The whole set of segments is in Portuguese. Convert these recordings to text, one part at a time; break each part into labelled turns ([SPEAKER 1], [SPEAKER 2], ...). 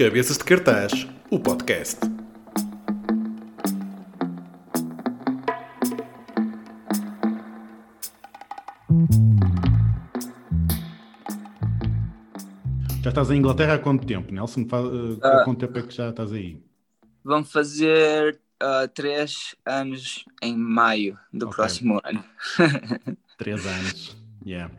[SPEAKER 1] Cabeças de Cartaz, o podcast. Já estás em Inglaterra há quanto tempo, Nelson? Fa- uh, Há
[SPEAKER 2] Ah.
[SPEAKER 1] quanto tempo é que já estás aí?
[SPEAKER 2] Vão fazer ah, três anos em maio do
[SPEAKER 1] Ok.
[SPEAKER 2] próximo ano.
[SPEAKER 1] Três anos. Yeah.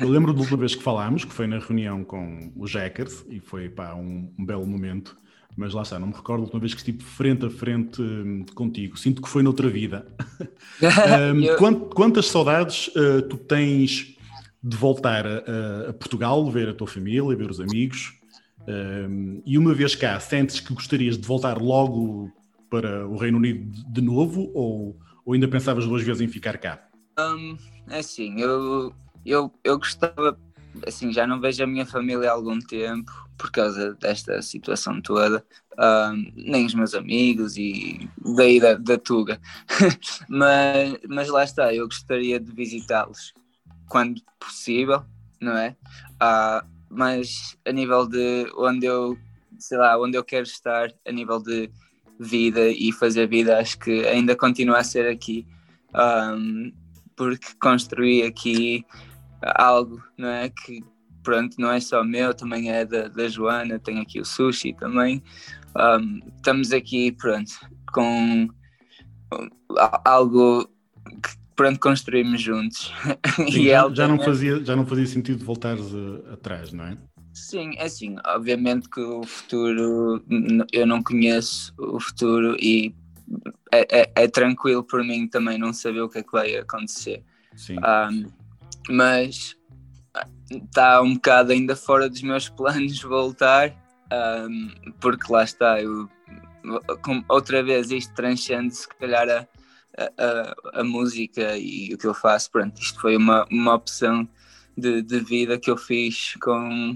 [SPEAKER 1] Eu lembro da última vez que falámos, que foi na reunião com os Jackers, e foi pá, um, um belo momento, mas lá está, não me recordo a última vez que estive frente a frente hum, contigo. Sinto que foi noutra vida. Hum,
[SPEAKER 2] Eu-
[SPEAKER 1] quant- quantas saudades uh, tu tens de voltar a, a- Portugal, ver a tua família, ver os amigos? Um, e uma vez cá, sentes que gostarias de voltar logo para o Reino Unido de- novo ou, ou ainda pensavas duas vezes em ficar cá?
[SPEAKER 2] É assim, eu, eu, eu gostava, assim, já não vejo a minha família há algum tempo por causa desta situação toda, Hum, nem os meus amigos e daí da, da Tuga. mas, mas lá está, eu gostaria de visitá-los quando possível, não é? Ah, mas a nível de onde eu, sei lá, onde eu quero estar, a nível de vida e fazer vida, acho que ainda continua a ser aqui. Hum, porque construí aqui algo, não é? Que pronto, não é só meu, também é da, da Joana, tem aqui o sushi também. Um, estamos aqui, pronto, com algo que pronto, construímos juntos.
[SPEAKER 1] Sim,
[SPEAKER 2] E
[SPEAKER 1] já, já não fazia, já não fazia sentido voltares uh, atrás, não é?
[SPEAKER 2] Sim, é assim, obviamente que o futuro, eu não conheço o futuro e é, é- é tranquilo por mim também não saber o que é que vai acontecer.
[SPEAKER 1] Sim.
[SPEAKER 2] Um, mas está um bocado ainda fora dos meus planos voltar, um, porque lá está, eu, outra vez isto transcende se calhar a, a, a- a música e o que eu faço, pronto, isto foi uma, uma opção de, de vida que eu fiz com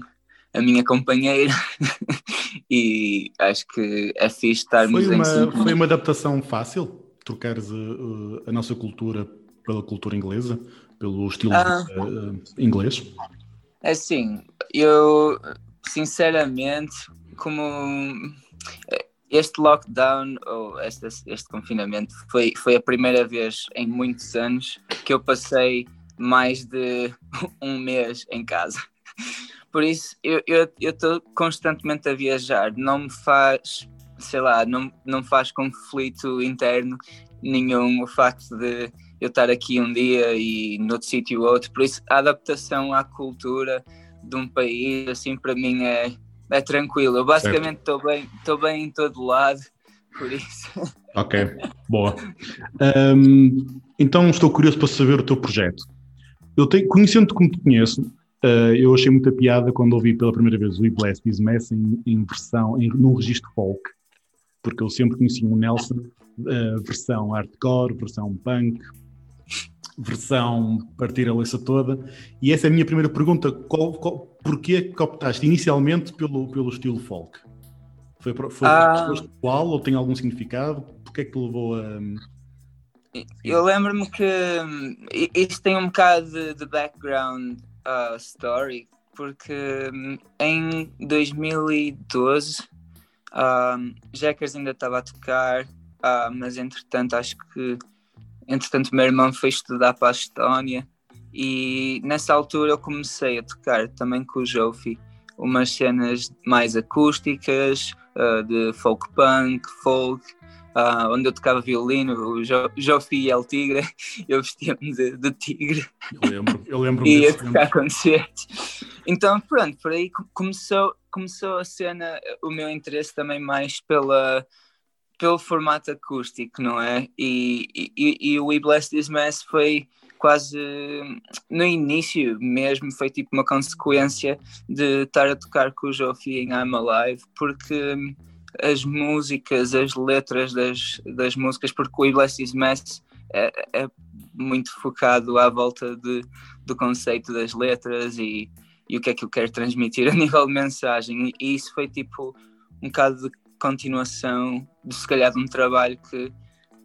[SPEAKER 2] a minha companheira e acho que é fixe estarmos
[SPEAKER 1] Foi
[SPEAKER 2] em
[SPEAKER 1] uma,
[SPEAKER 2] sintonia.
[SPEAKER 1] foi uma adaptação fácil? Trocares uh, uh, a nossa cultura pela cultura inglesa? Pelo estilo
[SPEAKER 2] Ah.
[SPEAKER 1] uh, uh, inglês?
[SPEAKER 2] É Assim, eu sinceramente, como este lockdown ou este, este confinamento foi, foi a primeira vez em muitos anos que eu passei mais de um mês em casa. Por isso, eu estou constantemente a viajar, não me faz, sei lá, não, não me faz conflito interno nenhum o facto de eu estar aqui um dia e noutro sítio outro. Por isso, a adaptação à cultura de um país, assim, para mim é, é tranquilo. Eu basicamente estou bem, bem em todo lado, por isso.
[SPEAKER 1] Ok, boa. Um, então estou curioso para saber o teu projeto. Eu tenho, conhecendo-te como te conheço, uh, eu achei muita piada quando ouvi pela primeira vez o We Bless This Mess em, em versão, em, num registro folk, porque eu sempre conheci o Nelson, uh, versão hardcore, versão punk, versão partir a leça toda, e essa é a minha primeira pergunta, qual, qual, porquê que optaste inicialmente pelo, pelo estilo folk? Foi, foi
[SPEAKER 2] Ah.
[SPEAKER 1] pessoal ou tem algum significado? Porquê é que te levou a...
[SPEAKER 2] Eu lembro-me que hum, i- isto tem um bocado de, de background uh, story, porque hum, em 2012 um, Jackers ainda estava a tocar, ah, mas entretanto acho que entretanto meu irmão foi estudar para a Estónia e nessa altura eu comecei a tocar também com o Jofi umas cenas mais acústicas, ah, de folk punk, folk, ah, onde eu tocava violino, o jo Jofi e El Tigre, eu vestia-me de, de tigre
[SPEAKER 1] Eu lembro, eu lembro
[SPEAKER 2] e ia tocar concertos. Então, pronto, por aí co- começou, começou a cena, o meu interesse também mais pela, pelo formato acústico, não é? E, e, e o We Bless This Mess foi quase no início mesmo, foi tipo uma consequência de estar a tocar com o Jofi em I'm Alive, porque as músicas, as letras das, das músicas, porque o This Mess é, é muito focado à volta de, do conceito das letras e, e o que é que eu quero transmitir a nível de mensagem. E, isso foi tipo um bocado de continuação de se calhar de um trabalho que,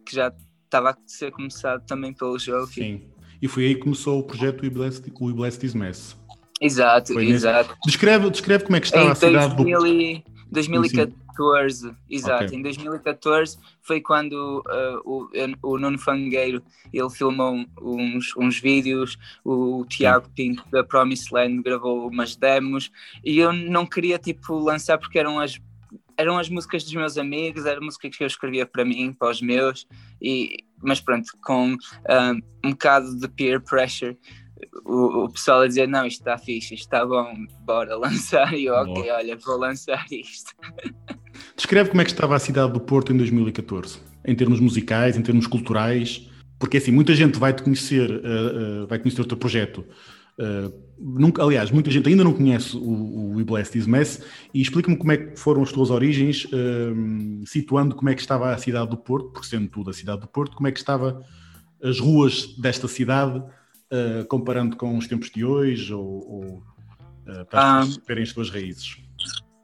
[SPEAKER 2] que já estava a ser começado também pelo jogo.
[SPEAKER 1] Sim. E foi aí que começou o projeto We Bless, We Bless This Mess.
[SPEAKER 2] Exato,
[SPEAKER 1] Foi nesse-
[SPEAKER 2] exato.
[SPEAKER 1] Descreve, descreve como é que estava
[SPEAKER 2] Em
[SPEAKER 1] a cidade do...
[SPEAKER 2] 2000 e- 2014, sim. exato. Okay. Em 2014 foi quando uh, o, o Nuno Fangueiro ele filmou uns, uns vídeos, o Tiago Pinto da Promised Land gravou umas demos e eu não queria tipo lançar porque eram as eram as músicas dos meus amigos, eram músicas que eu escrevia para mim, para os meus, e, mas pronto, com um, um bocado de peer pressure, o, o pessoal a dizer: Não, isto está fixe, isto está bom, bora lançar. E eu, ok, olha, vou lançar isto.
[SPEAKER 1] Descreve como é que estava a cidade do Porto em 2014, em termos musicais, em termos culturais, porque assim, muita gente vai te conhecer, uh, uh, vai conhecer o teu projeto. Uh, nunca, aliás, muita gente ainda não conhece o, o We Bless This Mess e explica-me como é que foram as tuas origens, situando como é que estava a cidade do Porto, porque sendo tu da cidade do Porto, como é que estava as ruas desta cidade comparando com os tempos de hoje ou, ou para as verem as suas raízes?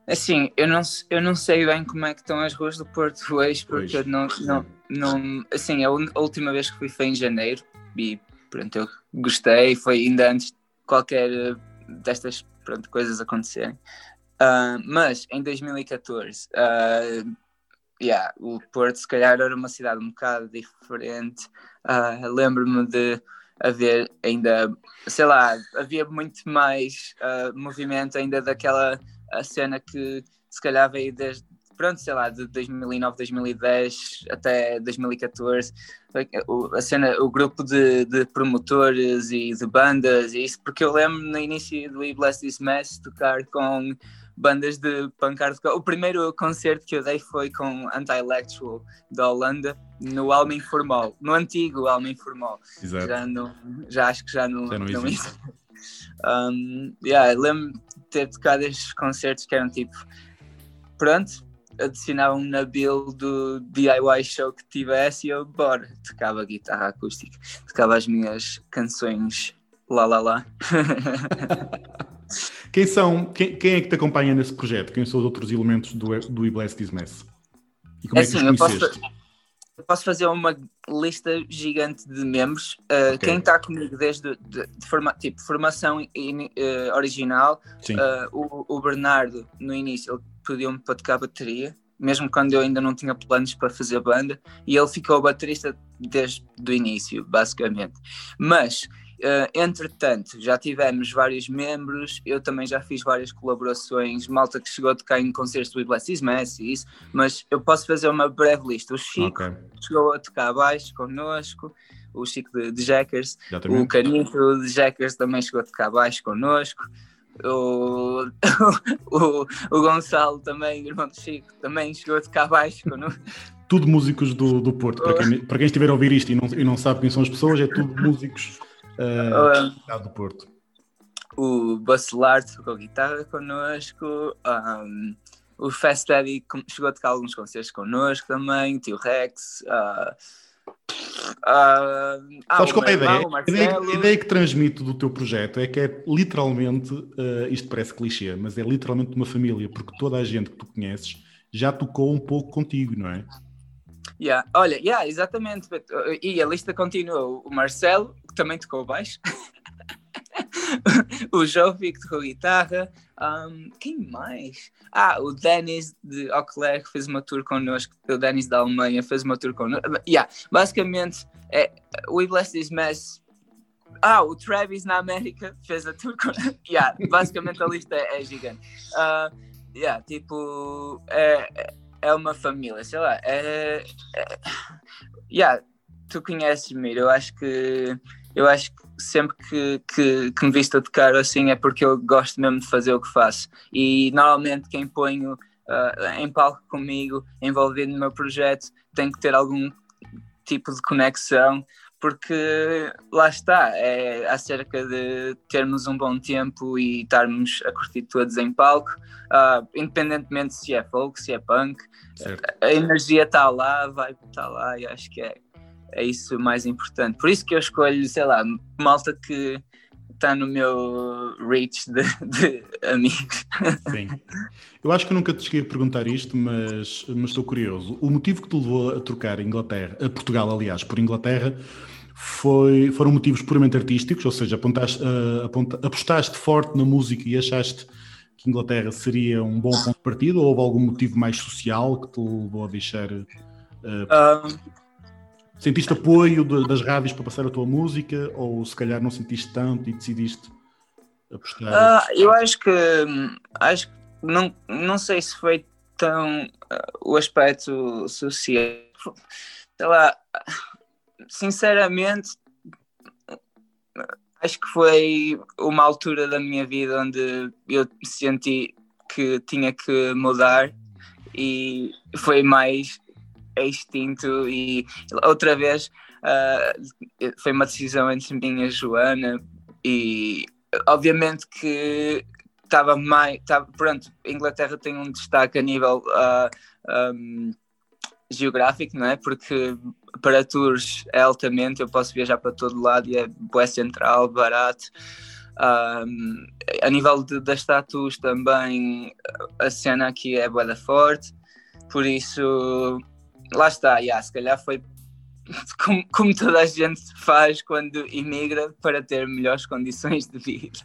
[SPEAKER 2] Assim, eu não, eu não sei bem como é que estão as ruas do Porto hoje, porque eu não, não, não. Assim, a última vez que fui foi em janeiro e pronto, eu gostei, foi ainda antes de qualquer eh, destas pronto, coisas acontecerem. Uh, mas em 2014, uh, yeah, o Porto se calhar era uma cidade um bocado diferente. Uh, Lembro-me de haver ainda, sei lá, havia muito mais uh, movimento ainda daquela cena que se calhar veio desde, pronto, sei lá, de 2009, 2010 até 2014, a cena, o grupo de, de promotores e de bandas e isso, porque eu lembro no início do We Bless This Mess tocar com bandas de punk hardcore. O primeiro concerto que eu dei foi com Anti-Electual da Holanda, no Alma Informal, no antigo Alma Informal. Exato. Já, não, já acho que já não, já não, não existe. Um, yeah, lembro ter tocado estes concertos que eram tipo, pronto, adicionavam na build do DIY show que tivesse e eu, bora, tocava guitarra acústica, tocava as minhas canções lá lá lá.
[SPEAKER 1] Quem são, quem, quem, é que te acompanha nesse projeto? Quem são os outros elementos do, do E Bless This Mess?
[SPEAKER 2] E como é, é assim, que os conheceste? Posso, fazer uma lista gigante de membros. Uh, okay. Quem está comigo desde de, de forma, tipo, formação in, uh, original, uh, o, o, Bernardo, no início, ele pediu-me para tocar bateria, mesmo quando eu ainda não tinha planos para fazer banda, e ele ficou baterista desde o início, basicamente. Mas Uh, entretanto, já tivemos vários membros, eu também já fiz várias colaborações, malta que chegou a tocar em concertos do Is Messi e isso, mas eu posso fazer uma breve lista. O Chico okay. chegou a tocar abaixo connosco, o Chico de, de Jackers, o Canito de Jackers também chegou a tocar abaixo connosco. O, o, o Gonçalo também, irmão do Chico, também chegou a tocar abaixo connosco
[SPEAKER 1] tudo músicos do, do Porto. Para quem, para quem estiver a ouvir isto e não, e não sabe quem são as pessoas, é tudo músicos uh, do Porto.
[SPEAKER 2] O Bacelar tocou guitarra connosco, um, o Fast Daddy chegou a tocar alguns concertos connosco também, o Tio Rex. Uh,
[SPEAKER 1] Uh, Sabes qual é a ideia? A ideia, a ideia que transmito do teu projeto é que é literalmente, uh, isto parece clichê, mas é literalmente uma família, porque toda a gente que tu conheces já tocou um pouco contigo, não é?
[SPEAKER 2] Yeah. Olha, yeah, exatamente. E a lista continua. O Marcelo, que também tocou baixo. o Jovi, que tocou guitarra. Um, quem mais? Ah, o Dennis de Auclair, que fez uma tour connosco. O Dennis da Alemanha fez uma tour connosco. Yeah, basicamente, é, We Bless This Mess. Ah, o Travis na América fez a tour connosco. Yeah, basicamente a lista é, é gigante. Uh, yeah, tipo, é, é uma família, sei lá. É, é, yeah, tu conheces-me, eu acho que eu acho que sempre que, que, que me visto a tocar assim é porque eu gosto mesmo de fazer o que faço. E normalmente quem ponho uh, em palco comigo, envolvido no meu projeto, tem que ter algum tipo de conexão porque lá está, é acerca de termos um bom tempo e estarmos a curtir todos em palco, uh, independentemente se é folk, se é punk, certo. a energia está lá, vai estar tá lá e acho que é, é isso mais importante. Por isso que eu escolho, sei lá, malta que está no meu reach de, de, amigos.
[SPEAKER 1] Sim. Eu acho que nunca te cheguei a perguntar isto, mas, mas estou curioso. O motivo que te levou a trocar Inglaterra, a Portugal, aliás, por Inglaterra, foi, foram motivos puramente artísticos, ou seja, apontaste, uh, apostaste forte na música e achaste que Inglaterra seria um bom ponto de partida ou houve algum motivo mais social que te levou a deixar? Uh, um... Sentiste apoio das rádios para passar a tua música ou se calhar não sentiste tanto e decidiste apostar?
[SPEAKER 2] Uh, eu acho que acho que não, não sei se foi tão uh, o aspecto social. Sei lá, sinceramente, acho que foi uma altura da minha vida onde eu senti que tinha que mudar e foi mais extinto e outra vez uh, foi uma decisão entre mim e a Joana e obviamente que estava mais tava, pronto, Inglaterra tem um destaque a nível uh, ah, um, geográfico, não é? Porque para tours é altamente, eu posso viajar para todo lado e é boa central, barato. Um, a nível de, das status também a cena aqui é boa forte, por isso lá está, yeah, se calhar foi como, como, toda a gente faz quando imigra para ter melhores condições de vida.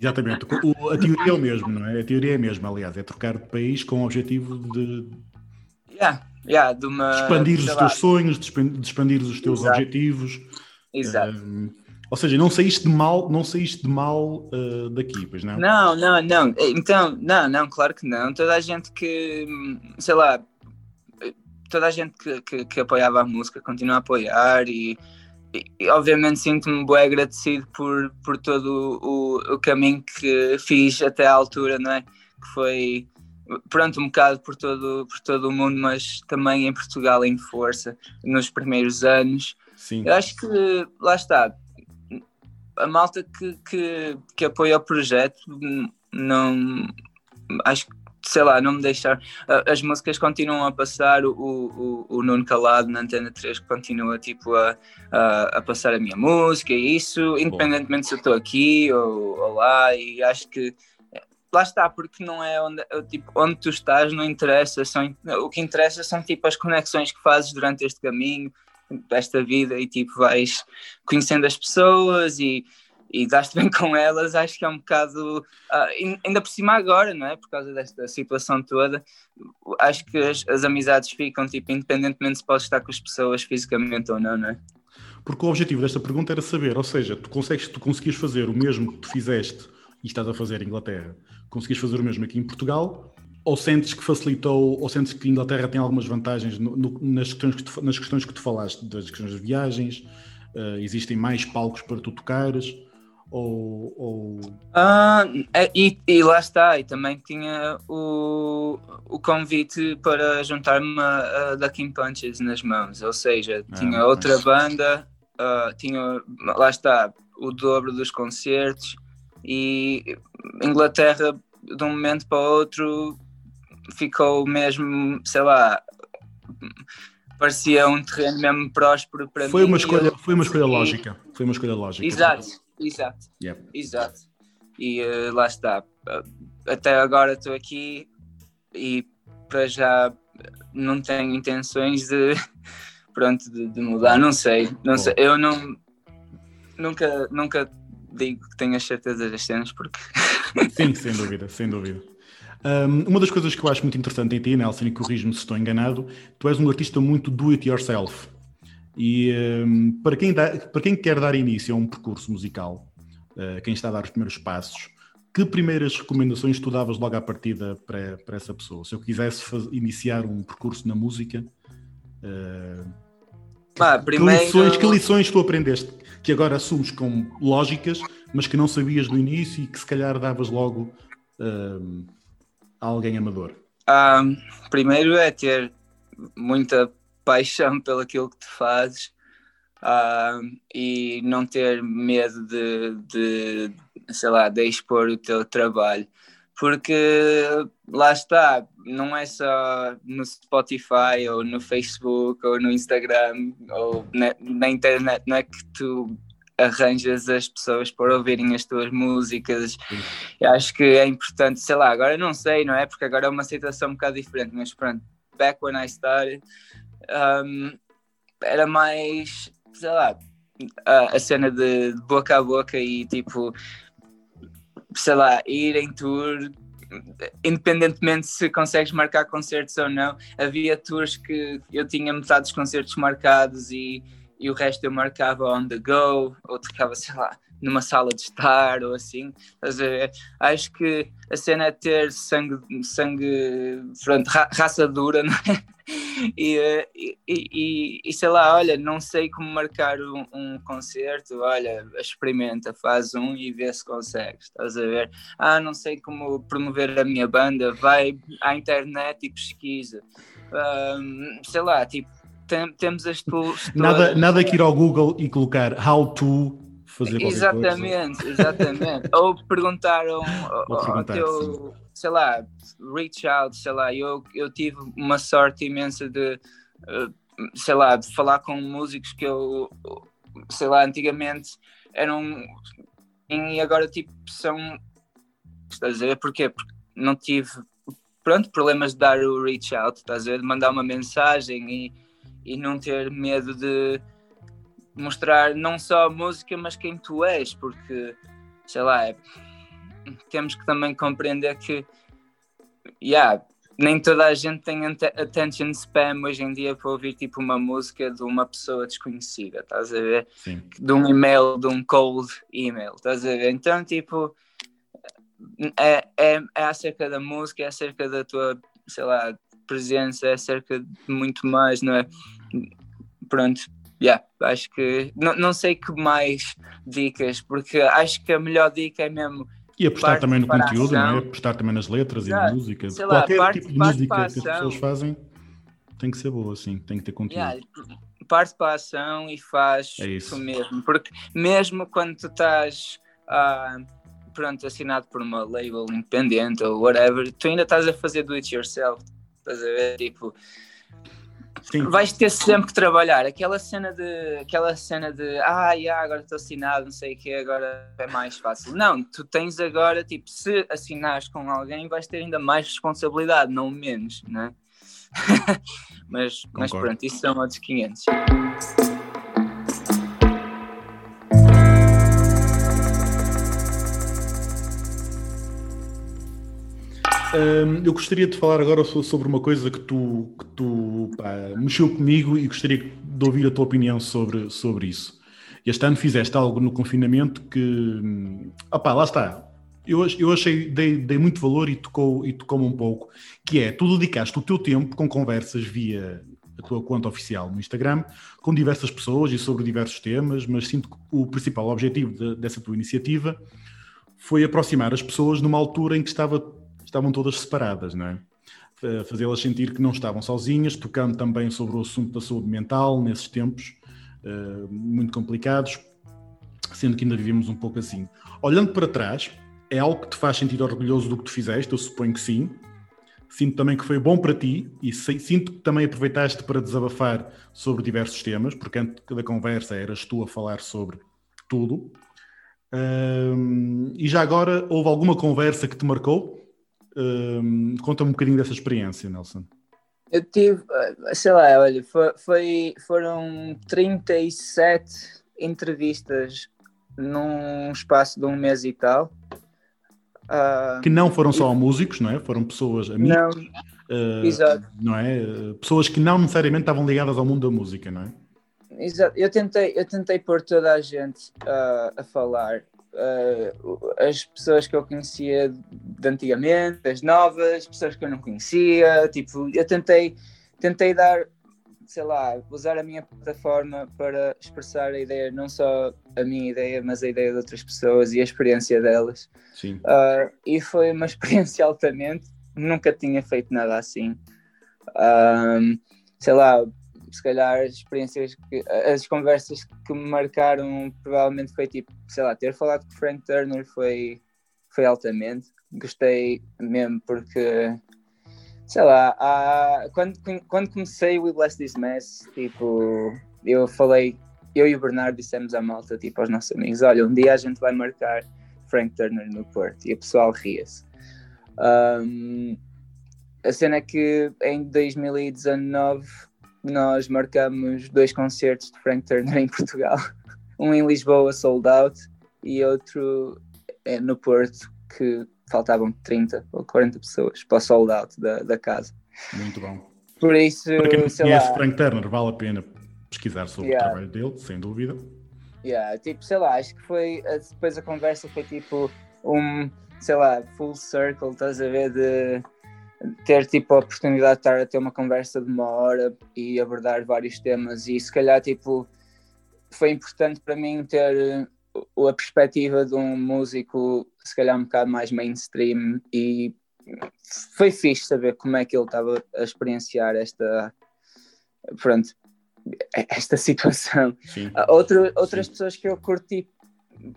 [SPEAKER 1] Exatamente, o, a teoria é o mesmo, não é? A teoria é a mesma, aliás, é trocar de país com o objetivo de
[SPEAKER 2] yeah, yeah, de uma,
[SPEAKER 1] expandir os teus sonhos, de expandir os teus Exato. objetivos.
[SPEAKER 2] Exato. Uh,
[SPEAKER 1] ou seja, não saíste de mal, não saíste de mal uh, daqui, pois não?
[SPEAKER 2] Não, não, não. Então, não, não, claro que não. Toda a gente que, sei lá, toda a gente que, que, que apoiava a música continua a apoiar e, e, e obviamente sinto-me bem agradecido por, por todo o, o caminho que fiz até à altura, não é? Que foi pronto, um bocado por todo, por todo o mundo, mas também em Portugal em força, nos primeiros anos.
[SPEAKER 1] Sim.
[SPEAKER 2] Eu acho que, lá está, a malta que, que, que apoia o projeto, não, acho que, sei lá, não me deixar, as músicas continuam a passar, o, o, o Nuno Calado na Antena 3 continua, tipo, a, a, a passar a minha música e isso, independentemente Bom. se eu estou aqui ou, ou lá, e acho que lá está, porque não é onde, tipo, onde tu estás, não interessa, são, o que interessa são tipo as conexões que fazes durante este caminho, esta vida e tipo vais conhecendo as pessoas e, e dás-te bem com elas, acho que é um bocado, uh, ainda por cima agora, não é? Por causa desta situação toda, acho que as, as amizades ficam, tipo, independentemente se podes estar com as pessoas fisicamente ou não, não é?
[SPEAKER 1] Porque o objetivo desta pergunta era saber, ou seja, tu, consegues, tu conseguias fazer o mesmo que tu fizeste e estás a fazer em Inglaterra, conseguis fazer o mesmo aqui em Portugal? Ou sentes que facilitou, ou sentes que a Inglaterra tem algumas vantagens no, no, nas, questões que tu, nas questões que tu falaste, das questões das viagens? Uh, existem mais palcos para tu tocares? Ou. ou...
[SPEAKER 2] Ah, é, e, e, lá está, e também tinha o, o convite para juntar-me a, a Ducking Punches nas mãos, ou seja, ah, tinha outra mas... banda, uh, tinha, lá está, o dobro dos concertos, e Inglaterra de um momento para o outro ficou mesmo, sei lá, parecia um terreno mesmo próspero para
[SPEAKER 1] foi
[SPEAKER 2] mim.
[SPEAKER 1] Uma escolha, eu, foi uma escolha lógica. Foi uma escolha lógica.
[SPEAKER 2] Exato, exato. Yep. Exato. E uh, lá está. Até agora estou aqui e para já não tenho intenções de pronto de, de mudar. Não sei, não Bom. sei. Eu não nunca nunca digo que tenho as certezas das cenas porque.
[SPEAKER 1] Sim, sem dúvida, sem dúvida. Um, uma das coisas que eu acho muito interessante em ti, Nelson, e corrijo-me se estou enganado, tu és um artista muito do it yourself. E um, para, quem dá, para quem quer dar início a um percurso musical, uh, quem está a dar os primeiros passos, que primeiras recomendações tu davas logo à partida para, para essa pessoa? Se eu quisesse iniciar um percurso na música, uh,
[SPEAKER 2] Pá, primeiro...
[SPEAKER 1] que, lições, que lições tu aprendeste? que agora assumes como lógicas, mas que não sabias no início e que se calhar davas logo um, a alguém amador?
[SPEAKER 2] Um, primeiro é ter muita paixão pelo aquilo que tu fazes um, e não ter medo de, de, sei lá, de expor o teu trabalho. Porque lá está, não é só no Spotify ou no Facebook ou no Instagram ou na, na internet, não é que tu arranjas as pessoas para ouvirem as tuas músicas. Eu acho que é importante, sei lá, agora não sei, não é? Porque agora é uma situação um bocado diferente, mas pronto, back when I started, um, era mais, sei lá, a, a cena de, de boca a boca e tipo, sei lá, ir em tour independentemente se consegues marcar concertos ou não, havia tours que eu tinha metade dos concertos marcados e, e o resto eu marcava on the go, ou tocava, sei lá, numa sala de estar ou assim. Acho que a cena é ter sangue, sangue pronto, ra raça dura, não é? E, e, e, e, sei lá, olha, não sei como marcar um, um, concerto, olha, experimenta, faz um e vê se consegues, estás a ver? Ah, não sei como promover a minha banda, vai à internet e pesquisa. Um, sei lá, tipo, tem, temos as tools.
[SPEAKER 1] Nada, nada que ir ao Google e colocar how to fazer
[SPEAKER 2] Exatamente,
[SPEAKER 1] coisa.
[SPEAKER 2] exatamente. Ou perguntaram Ou ao teu, sei lá, reach out, sei lá, eu, eu tive uma sorte imensa de, eh, sei lá, de falar com músicos que eu, sei lá, antigamente eram e agora tipo são estás a ver porquê? Porque não tive pronto, problemas de dar o reach out, estás a ver? De mandar uma mensagem e, e não ter medo de mostrar não só a música, mas quem tu és, porque sei lá, é, temos que também compreender que yeah, nem toda a gente tem attention spam hoje em dia para ouvir tipo uma música de uma pessoa desconhecida, estás a ver? Sim. De um e-mail, de um cold email, estás a ver? Então, tipo, é, é, é acerca da música, é acerca da tua, sei lá, presença, é acerca de muito mais, não é? Pronto, yeah, acho que não, não sei que mais dicas, porque acho que a melhor dica é mesmo.
[SPEAKER 1] E apostar também no conteúdo, não é? Apostar também nas letras yeah, e na música. Lá, Qualquer parte, tipo de música que as pessoas fazem tem que ser boa, sim, tem que ter conteúdo. Yeah,
[SPEAKER 2] parte para a ação e faz é isso. mesmo, porque mesmo quando tu estás uh, pronto, assinado por uma label independente ou whatever, tu ainda estás a fazer do it yourself, estás a ver, tipo Sim. vais ter sempre que trabalhar. Aquela cena de, aquela cena de, ah, yeah, agora estou assinado, não sei o que, agora é mais fácil. Não, tu tens agora, tipo, se assinares com alguém, vais ter ainda mais responsabilidade, não menos, né? mas, mas pronto, isso são outros 500.
[SPEAKER 1] Um, eu gostaria de falar agora sobre uma coisa que tu, que tu pá, mexeu comigo e gostaria de ouvir a tua opinião sobre, sobre isso. Este ano fizeste algo no confinamento que, opá, lá está. Eu, eu achei, dei, dei muito valor e tocou-me e tocou um pouco, que é, tu dedicaste o teu tempo com conversas via a tua conta oficial no Instagram, com diversas pessoas e sobre diversos temas, mas sinto que o principal objetivo de, dessa tua iniciativa foi aproximar as pessoas numa altura em que estava estavam todas separadas, não é? Fazê-las sentir que não estavam sozinhas, tocando também sobre o assunto da saúde mental nesses tempos uh, muito complicados, sendo que ainda vivemos um pouco assim. Olhando para trás, é algo que te faz sentir orgulhoso do que tu fizeste? Eu suponho que sim. Sinto também que foi bom para ti e sinto que também aproveitaste para desabafar sobre diversos temas, porque antes da conversa eras tu a falar sobre tudo. E já agora, houve alguma conversa que te marcou? Um, Conta-me um bocadinho dessa experiência, Nelson.
[SPEAKER 2] Eu tive, eh, sei lá, olha, foi, foi, foram 37 entrevistas num espaço de um mês e tal.
[SPEAKER 1] Uh, que não foram só e... músicos, não é? Foram pessoas amigas. Não, uh, Exato. não é? Pessoas que não necessariamente estavam ligadas ao mundo da música, não é?
[SPEAKER 2] Exato. Eu tentei, eu tentei pôr toda a gente uh, a falar uh, as pessoas que eu conhecia de antigamente, as novas, pessoas que eu não conhecia, tipo, eu tentei, tentei dar, sei lá, usar a minha plataforma para expressar a ideia, não só a minha ideia, mas a ideia de outras pessoas e a experiência delas. Sim. Uh, e foi uma experiência altamente, nunca tinha feito nada assim. Um, sei lá, se calhar as experiências, que, as conversas que me marcaram provavelmente foi tipo, sei lá, ter falado com o Frank Turner foi, foi altamente. Gostei mesmo porque, sei lá, há, quando, quando comecei o We Bless This Mess, tipo, eu falei, eu e o Bernardo dissemos à malta, tipo, aos nossos amigos, olha, um dia a gente vai marcar Frank Turner no Porto e o pessoal ria-se. Um, a cena é que em 2019 nós marcamos dois concertos de Frank Turner em Portugal. Um em Lisboa, sold out, e outro é no Porto, que faltavam 30 ou 40 pessoas para o sold out da, da casa.
[SPEAKER 1] Muito bom.
[SPEAKER 2] Por isso,
[SPEAKER 1] Para quem conhece
[SPEAKER 2] lá,
[SPEAKER 1] Frank Turner, vale a pena pesquisar sobre
[SPEAKER 2] Yeah.
[SPEAKER 1] o trabalho dele, sem dúvida.
[SPEAKER 2] Yeah, tipo, sei lá, acho que foi. Depois a conversa foi tipo um, sei lá, full circle, estás a ver? De ter tipo a oportunidade de estar a ter uma conversa de uma hora e abordar vários temas. E se calhar, tipo, foi importante para mim ter o- a perspectiva de um músico, se calhar um bocado mais mainstream. E foi fixe saber como é que ele estava a experienciar esta. Pronto, esta situação.
[SPEAKER 1] Sim.
[SPEAKER 2] Ah, Outro, outras pessoas que eu curti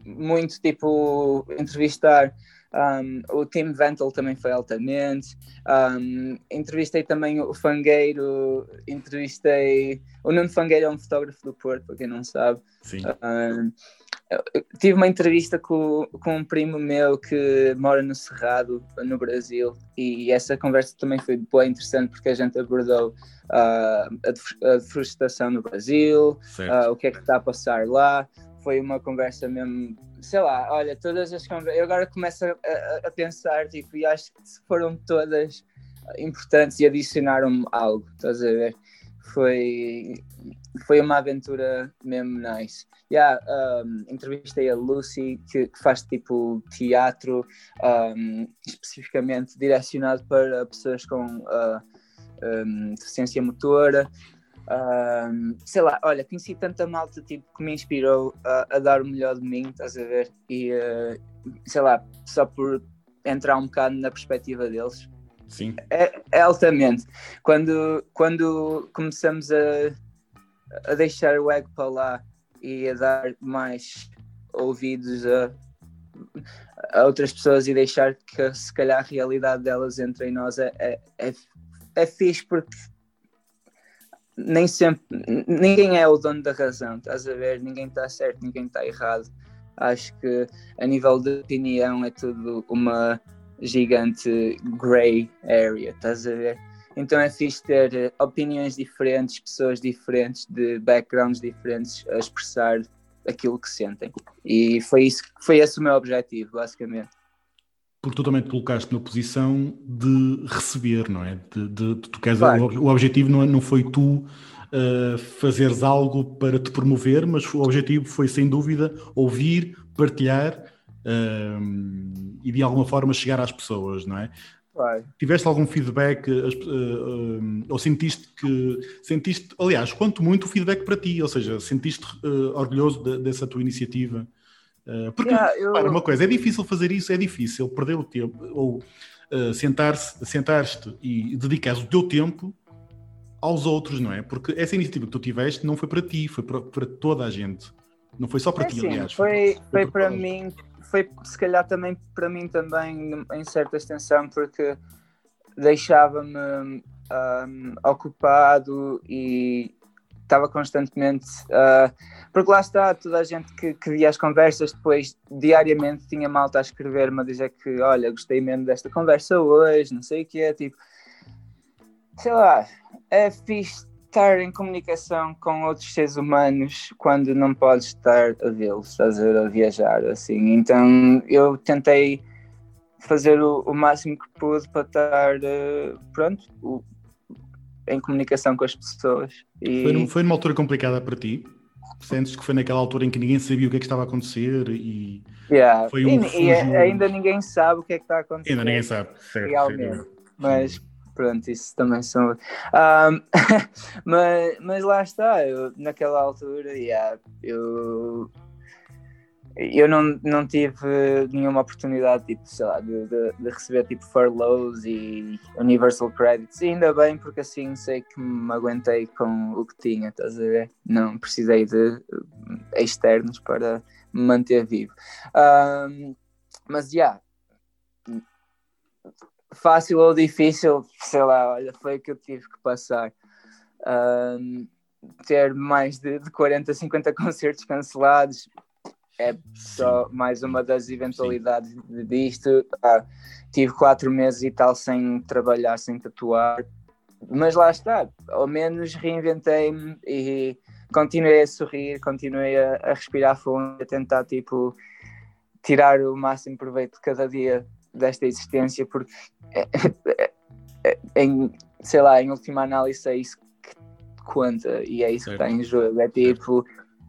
[SPEAKER 2] muito, tipo, entrevistar. Um, o Tim Ventle também foi altamente. Um, entrevistei também o Fangueiro. Entrevistei. O Nuno Fangueiro é um fotógrafo do Porto, para quem não sabe.
[SPEAKER 1] Sim.
[SPEAKER 2] Um, tive uma entrevista com, com um primo meu que mora no Cerrado, no Brasil, e essa conversa também foi bem interessante porque a gente abordou ah, a deforestação no Brasil, ah, o que é que está a passar lá. Foi uma conversa mesmo, sei lá, olha, todas as conversas. Eu agora começo a, a- pensar, tipo, e acho que foram todas importantes e adicionaram algo, estás a ver? Foi, foi uma aventura mesmo nice. Yeah, um, entrevistei a Lucy, que, que faz tipo teatro, um, especificamente direcionado para pessoas com uh, um, deficiência motora. Um, sei lá, olha, conheci tanta malta tipo, que me inspirou a, a dar o melhor de mim, estás a ver? E uh, sei lá, só por entrar um bocado na perspectiva deles,
[SPEAKER 1] Sim.
[SPEAKER 2] é, é altamente. Quando, quando começamos a, a deixar o ego para lá e a dar mais ouvidos a, a outras pessoas e deixar que se calhar a realidade delas entre em nós é, é, é, é fixe porque nem sempre ninguém é o dono da razão, estás a ver? Ninguém está certo, ninguém está errado. Acho que a nível de opinião é tudo uma gigante grey area, estás a ver? Então é fixe ter eh, opiniões diferentes, pessoas diferentes, de backgrounds diferentes a expressar aquilo que sentem. E foi isso, foi esse o meu objetivo, basicamente.
[SPEAKER 1] Porque tu também te colocaste na posição de receber, não é? De, de- de- tu queres,
[SPEAKER 2] Claro.
[SPEAKER 1] o, o objetivo não, é- não foi tu uh, fazeres algo para te promover, mas o objetivo foi, sem dúvida, ouvir, partilhar um, e de alguma forma chegar às pessoas, não é?
[SPEAKER 2] Claro.
[SPEAKER 1] Tiveste algum feedback uh, ou sentiste que sentiste, aliás, quanto muito o feedback para ti, ou seja, sentiste uh, orgulhoso de- dessa tua iniciativa? Uh, porque
[SPEAKER 2] Yeah, eu-
[SPEAKER 1] Repara, uma coisa, é difícil fazer isso, é difícil perder o tempo, ou uh, sentar-se, sentar-te e dedicar o teu tempo aos outros, não é? Porque essa iniciativa que tu tiveste não foi para ti, foi para, para toda a gente. Não foi só para
[SPEAKER 2] É
[SPEAKER 1] ti,
[SPEAKER 2] assim,
[SPEAKER 1] aliás.
[SPEAKER 2] foi, foi para
[SPEAKER 1] toda a gente.
[SPEAKER 2] mim, foi se calhar também para mim também em certa extensão, porque deixava-me ahm, ocupado e estava constantemente. ah, porque lá está, toda a gente que, que via as conversas depois, diariamente, tinha malta a escrever-me a dizer que, olha, gostei mesmo desta conversa hoje, não sei o que é, tipo. Sei lá, é fixe estar em comunicação com outros seres humanos quando não podes estar a vê-los, estás a, viajar, assim. Então eu tentei fazer o, o máximo que pude para estar, eh, pronto, o- em comunicação com as pessoas. E,
[SPEAKER 1] Foi, foi numa altura complicada para ti? Sentes que foi naquela altura em que ninguém sabia o que é que estava a acontecer e
[SPEAKER 2] yeah.
[SPEAKER 1] foi um
[SPEAKER 2] E- e, ainda ninguém sabe o que é que está a acontecer.
[SPEAKER 1] ainda ninguém sabe. Certo,
[SPEAKER 2] Realmente. mas pronto, isso também são. Ahm, mas, mas lá está, eu, naquela altura, yeah, eu, eu não, não tive nenhuma oportunidade, tipo, sei lá, de, de, de receber tipo furloughs e Universal Credits. E ainda bem, porque assim sei que me aguentei com o que tinha, estás a ver? Não precisei de eh, externos para me manter vivo. Ahm, mas já, fácil ou difícil, sei lá, olha, foi o que eu tive que passar. Ahm, ter mais de, de 40, 50 concertos cancelados é só mais uma das eventualidades de- disto. Ah, tive quatro meses e tal sem trabalhar, sem tatuar, mas lá está, ao menos reinventei-me e continuei a sorrir, continuei a, a respirar fundo, a tentar tipo tirar o máximo proveito de cada dia desta existência, porque em, sei lá, em última análise é isso que conta e é isso certo. que está em jogo. É tipo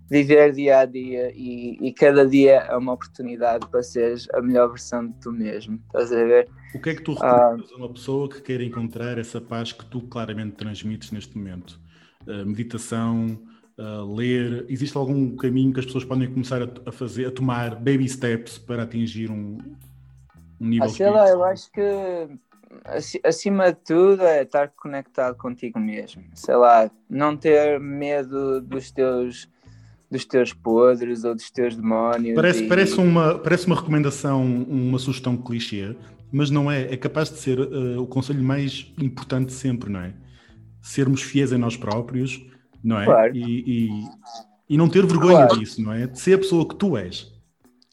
[SPEAKER 2] viver dia a dia e, e, cada dia é uma oportunidade para seres a melhor versão de tu mesmo. Estás a ver?
[SPEAKER 1] O que é que tu recomendas uh, a uma pessoa que queira encontrar essa paz que tu claramente transmites neste momento? Uh, meditação, uh, ler, existe algum caminho que as pessoas podem começar a, a fazer, a tomar baby steps para atingir um, um nível? Ah,
[SPEAKER 2] sei lá, eu acho que acima de tudo é estar conectado contigo mesmo. Sei lá, não ter medo dos teus dos teus podres ou dos teus demónios.
[SPEAKER 1] Parece, e... parece, uma, parece uma recomendação, uma sugestão clichê, mas não é. É capaz de ser uh, o conselho mais importante sempre, não é? Sermos fiéis a nós próprios, não é? Claro. E, e, e não ter vergonha claro. disso, não é? De ser a pessoa que tu és.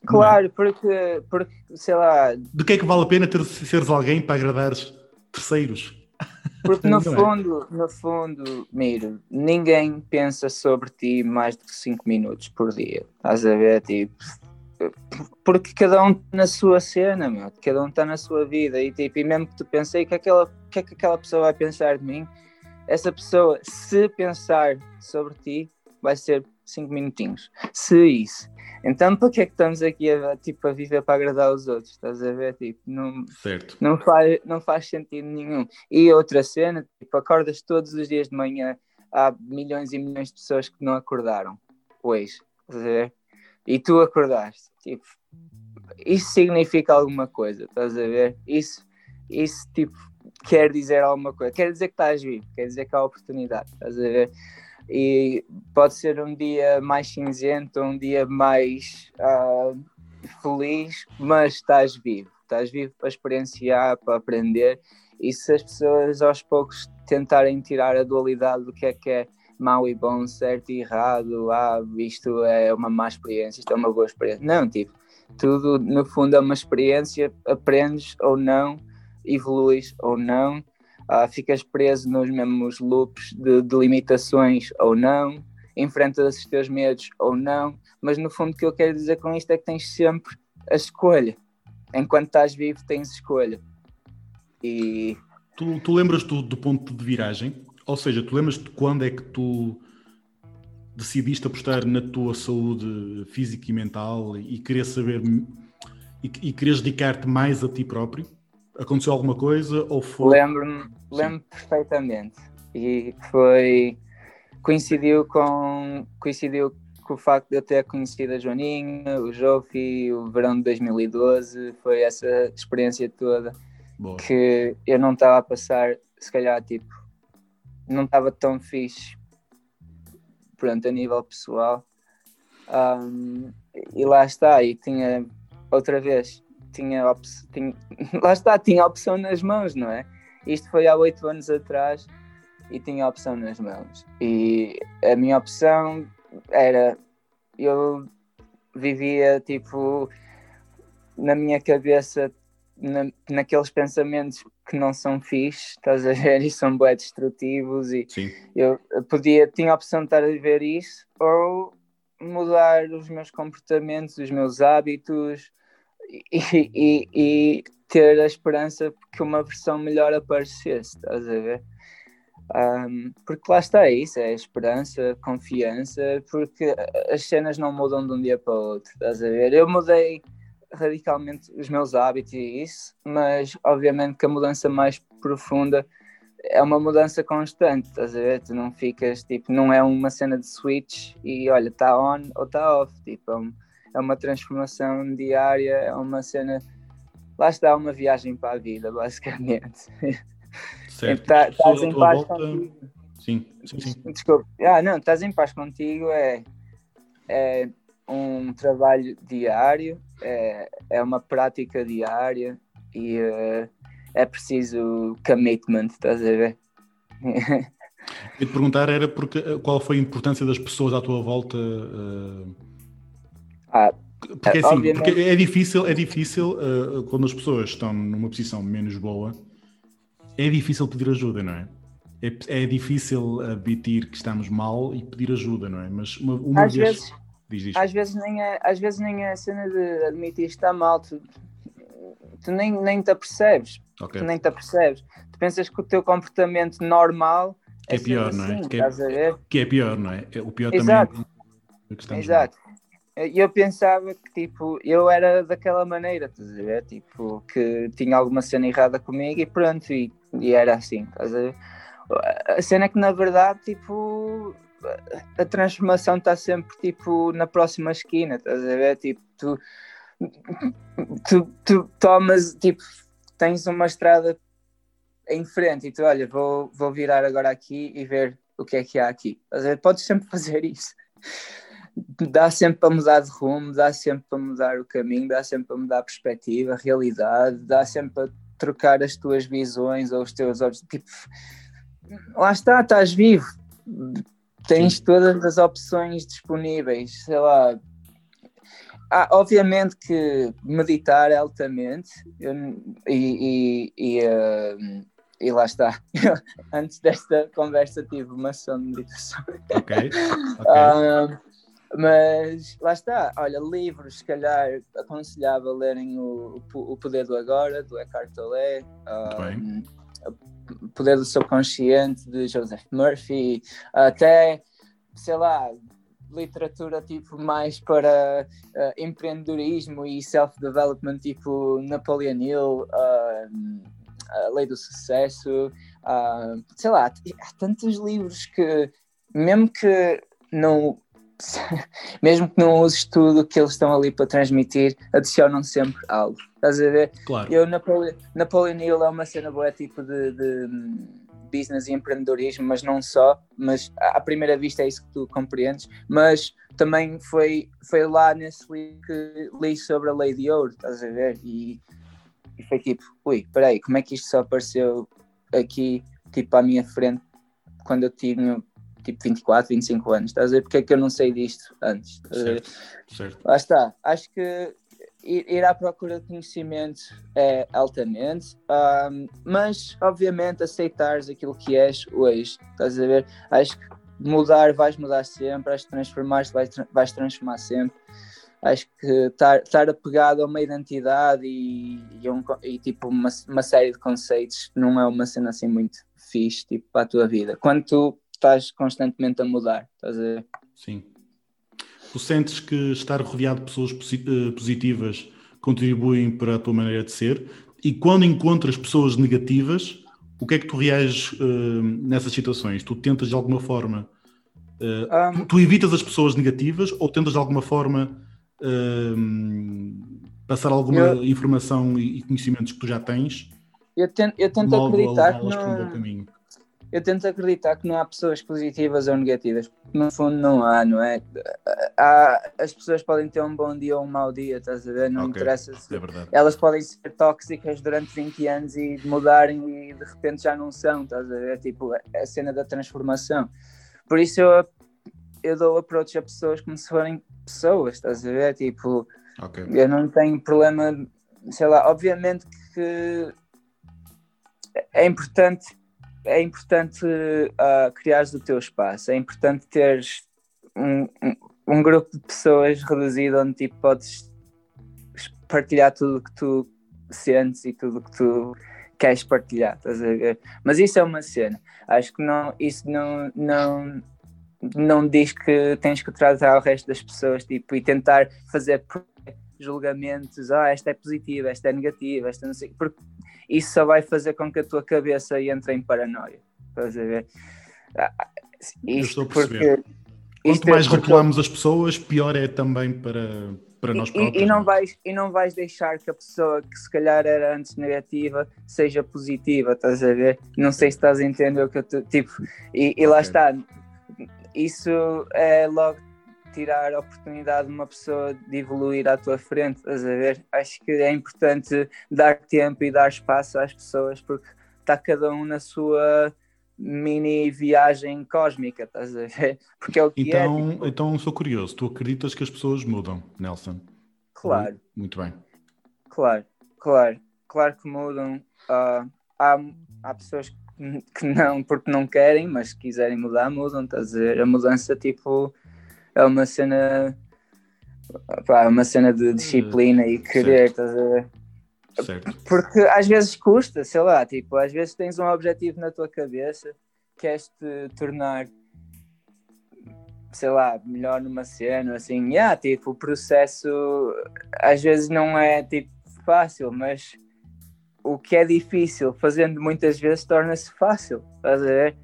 [SPEAKER 2] É? Claro, é? porque, porque, sei lá.
[SPEAKER 1] De que é que vale a pena ter, seres alguém para agradar terceiros?
[SPEAKER 2] Porque no fundo, no fundo, Miro, ninguém pensa sobre ti mais de 5 minutos por dia. Estás a ver? Tipo, porque cada um está na sua cena, meu. cada um está na sua vida. E, tipo, e mesmo que tu pensei que aquela, que é que aquela pessoa vai pensar de mim, essa pessoa, se pensar sobre ti, vai ser 5 minutinhos. Se isso. Então, para que é que estamos aqui a, tipo, a viver para agradar os outros? Estás a ver? Tipo, não,
[SPEAKER 1] certo.
[SPEAKER 2] Não, faz, não faz sentido nenhum. E outra cena, tipo, acordas todos os dias de manhã, há milhões e milhões de pessoas que não acordaram hoje. Estás a ver? E tu acordaste. Tipo, isso significa alguma coisa, estás a ver? Isso, isso tipo, quer dizer alguma coisa. Quer dizer que estás vivo, quer dizer que há oportunidade, estás a ver? E pode ser um dia mais cinzento, um dia mais uh, feliz, mas estás vivo, estás vivo para experienciar, para aprender. E se as pessoas aos poucos tentarem tirar a dualidade do que é que é mau e bom, certo e errado, ah, isto é uma má experiência, isto é uma boa experiência. Não, tipo, tudo no fundo é uma experiência, aprendes ou não, evoluís ou não, uh, ficas preso nos mesmos loops de, de limitações ou não, enfrentas os teus medos ou não, mas no fundo o que eu quero dizer com isto é que tens sempre a escolha. Enquanto estás vivo, tens escolha. E.
[SPEAKER 1] Tu, tu lembras do, ponto de viragem? Ou seja, tu lembras de quando é que tu decidiste apostar na tua saúde física e mental e querer saber e, e dedicar-te mais a ti próprio? Aconteceu alguma coisa ou foi?
[SPEAKER 2] Lembro-me lembro perfeitamente. E foi. coincidiu com. coincidiu com o facto de eu ter conhecido a Joaninha, o Jofi, o verão de 2012, foi essa experiência toda Boa. que eu não estava a passar, se calhar, tipo, não estava tão fixe, pronto, a nível pessoal. Um, e lá está, e tinha outra vez tinha, op tinha, lá está, tinha opção nas mãos, não é? Isto foi há oito anos atrás e tinha opção nas mãos. E a minha opção era eu vivia tipo na minha cabeça na, naqueles pensamentos que não são fixes, estás a ver, e são bem destrutivos e
[SPEAKER 1] Sim.
[SPEAKER 2] eu podia, tinha a opção de estar a viver isso ou mudar os meus comportamentos, os meus hábitos, e, e, e, ter a esperança que uma versão melhor aparecesse, estás a ver? Um, porque lá está isso, é esperança, confiança, porque as cenas não mudam de um dia para o outro, estás a ver? Eu mudei radicalmente os meus hábitos e isso, mas obviamente que a mudança mais profunda é uma mudança constante, estás a ver? Tu não ficas, tipo, não é uma cena de switch e olha, está on ou está off, tipo, é um, é uma transformação diária, é uma cena. Lá está uma viagem para a vida, basicamente.
[SPEAKER 1] Certo. Tá, estás em paz volta... contigo.
[SPEAKER 2] Sim, sim, sim. Desculpa. Ah, não, estás em paz contigo é, é um trabalho diário, é, é uma prática diária e uh, é preciso commitment, estás a ver?
[SPEAKER 1] E te perguntar era porque, eh, qual foi a importância das pessoas à tua volta uh,
[SPEAKER 2] ah,
[SPEAKER 1] porque, assim, porque é difícil, é difícil uh, quando as pessoas estão numa posição menos boa, é difícil pedir ajuda, não é? É, é difícil admitir que estamos mal e pedir ajuda, não é? Mas uma, uma
[SPEAKER 2] às vez, vezes, diz, diz. Às vezes nem é, às vezes nem é a cena de admitir que está mal, tu, tu nem, nem te apercebes.
[SPEAKER 1] Ok.
[SPEAKER 2] Tu nem te apercebes. Tu pensas que o teu comportamento normal
[SPEAKER 1] É
[SPEAKER 2] ser
[SPEAKER 1] pior, não é?
[SPEAKER 2] assim,
[SPEAKER 1] Que é-? Que é pior, não é? É- O pior
[SPEAKER 2] Exato.
[SPEAKER 1] também é que estamos
[SPEAKER 2] Exato. E eu pensava que tipo, eu era daquela maneira, a? Tipo, que tinha alguma cena errada comigo e pronto, e, e era assim, a cena é que na verdade, tipo, a- transformação está sempre tipo na próxima esquina, a? Tipo, tu, tu, tu tomas, tipo, tens uma estrada em frente e tu, olha, vou, vou virar agora aqui e ver o que é que há aqui. A? Podes sempre fazer isso dá sempre para mudar de rumo, dá sempre para mudar o caminho, dá sempre para mudar a perspectiva, a realidade, dá sempre para trocar as tuas visões ou os teus olhos. Tipo, lá está, estás vivo, tens todas as opções disponíveis, sei lá. Ah, obviamente que meditar altamente eu- e, e, e, ah, e lá está. Antes desta conversa tive uma sessão de meditação.
[SPEAKER 1] Ok. ok.
[SPEAKER 2] Ah, mas lá está, olha, livros, se calhar aconselhava lerem o, o Poder do Agora, do Eckhart Tolle, ah, O Poder do Subconsciente, de Joseph Murphy, até, sei lá, literatura tipo mais para ah, empreendedorismo e self-development, tipo Napoleon Hill, a Lei do Sucesso, ah, sei lá, há tantos livros que, mesmo que não mesmo que não uses tudo o que eles estão ali para transmitir, adicionam sempre algo. Estás a ver?
[SPEAKER 1] Claro.
[SPEAKER 2] Eu, Napoleon, Napoleon Hill é uma cena boa, tipo de, de business e empreendedorismo, mas não só. Mas à primeira vista é isso que tu compreendes. Mas também foi, foi lá nesse livro que li sobre a lei de ouro, estás a ver? E, e foi tipo, ui, espera aí, como é que isto só apareceu aqui, tipo, à minha frente, quando eu tinha tipo 24, 25 anos, estás a ver? Porque é que eu não sei disto antes?
[SPEAKER 1] Certo. Certo.
[SPEAKER 2] Lá está, acho que ir, ir à procura de conhecimento é altamente, ahm, mas obviamente aceitares aquilo que és hoje, estás a ver? Acho que mudar, vais mudar sempre, acho que transformar-te, vais, vais transformar sempre. Acho que estar, apegado a uma identidade e, e, um e, tipo uma, uma série de conceitos não é uma cena assim muito fixe tipo, para a tua vida. Quando tu estás constantemente a mudar, estás a ver?
[SPEAKER 1] Sim. Tu sentes que estar rodeado de pessoas eh, positivas contribuem para a tua maneira de ser e quando encontras pessoas negativas, o que é que tu reages eh, nessas situações? Tu tentas de alguma forma, eh,
[SPEAKER 2] Ahm,
[SPEAKER 1] tu, tu evitas as pessoas negativas ou tentas de alguma forma eh, passar alguma
[SPEAKER 2] Eu-
[SPEAKER 1] informação e, e conhecimentos que tu já tens,
[SPEAKER 2] eu, tento, eu tento acreditar que
[SPEAKER 1] um
[SPEAKER 2] não? Eu tento acreditar que não há pessoas positivas ou negativas. No fundo, não há, não é? Há, as pessoas podem ter um bom dia ou um mau dia, estás a ver? Não
[SPEAKER 1] Ok,
[SPEAKER 2] interessa se.
[SPEAKER 1] É.
[SPEAKER 2] Elas podem ser tóxicas durante 20 anos e mudarem e de repente já não são, estás a ver? Tipo, é a cena da transformação. Por isso eu, eu dou approach a pessoas como se forem pessoas, estás a ver? Tipo,
[SPEAKER 1] Ok.
[SPEAKER 2] eu não tenho problema, sei lá, obviamente que é importante, é importante uh, criares o teu espaço, é importante teres um, um, um grupo de pessoas reduzido onde tipo, podes partilhar tudo o que tu sentes e tudo o que tu queres partilhar? Mas isso é uma cena. Acho que não, isso não, não, não diz que tens que tratar o resto das pessoas tipo, e tentar fazer julgamentos, ah, esta é positiva, esta é negativa, esta não sei, porque isso só vai fazer com que a tua cabeça entre em paranoia. Estás a ver? Ah,
[SPEAKER 1] Eu
[SPEAKER 2] Isto
[SPEAKER 1] estou a perceber.
[SPEAKER 2] porque.
[SPEAKER 1] Quanto
[SPEAKER 2] é
[SPEAKER 1] mais
[SPEAKER 2] porque-
[SPEAKER 1] rotulamos as pessoas, pior é também para, para nós próprios.
[SPEAKER 2] E, e, não
[SPEAKER 1] é?
[SPEAKER 2] vais, e não vais deixar que a pessoa que se calhar era antes negativa seja positiva, estás a ver? Não sei se estás a entender o que eu te, tipo, e, e lá
[SPEAKER 1] Ok.
[SPEAKER 2] está. Isso é logo tirar a oportunidade de uma pessoa de evoluir à tua frente, estás a ver? Acho que é importante dar tempo e dar espaço às pessoas porque está cada um na sua mini viagem cósmica, estás a ver? Porque é o que é.
[SPEAKER 1] Então,
[SPEAKER 2] tipo,
[SPEAKER 1] então sou curioso. Tu acreditas que as pessoas mudam, Nelson?
[SPEAKER 2] claro.
[SPEAKER 1] Muito bem.
[SPEAKER 2] Claro, claro, claro que mudam. Ah, há, há pessoas que, que não, porque não querem, mas se quiserem mudar, mudam. Estás a ver? A mudança, tipo, é uma cena. Pá, é uma cena de disciplina e querer, estás a ver?
[SPEAKER 1] Certo.
[SPEAKER 2] Porque às vezes custa, sei lá, tipo, às vezes tens um objetivo na tua cabeça, queres te tornar, sei lá, melhor numa cena, assim, yeah, tipo, o processo às vezes não é tipo fácil, mas o que é difícil fazendo muitas vezes torna-se fácil, estás a ver?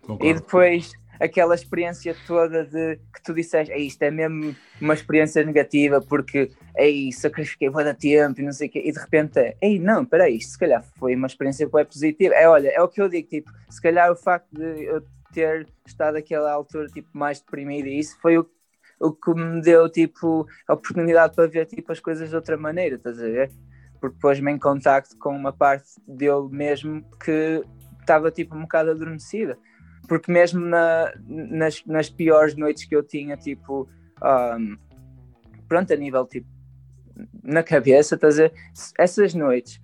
[SPEAKER 1] Concordo.
[SPEAKER 2] E depois aquela experiência toda de que tu disseste, isto é mesmo uma experiência negativa porque ei, sacrifiquei da tempo e não sei o quê, e de repente é, ei, não, peraí, isto se calhar foi uma experiência bem positiva. É, olha, é o que eu digo, tipo, se calhar o facto de eu ter estado àquela altura tipo, mais deprimido e isso foi o, o que me deu tipo a oportunidade para ver tipo, as coisas de outra maneira, estás a ver? Porque pôs-me em contacto com uma parte dele mesmo que estava tipo um bocado adormecida porque mesmo na, nas, nas piores noites que eu tinha, tipo, um, pronto, a nível tipo, na cabeça, estás a essas noites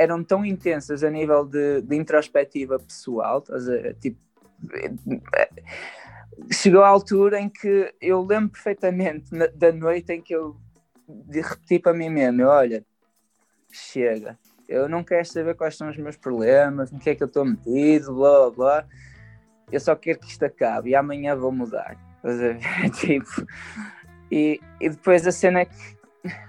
[SPEAKER 2] eram tão intensas a nível de, de introspectiva pessoal, estás a tipo, chegou a altura em que eu lembro perfeitamente da noite em que eu repeti para mim mesmo, olha, chega, eu não quero saber quais são os meus problemas, no que é que eu estou metido, blá blá eu só quero que isto acabe e amanhã vou mudar. tipo, e, e depois a cena é que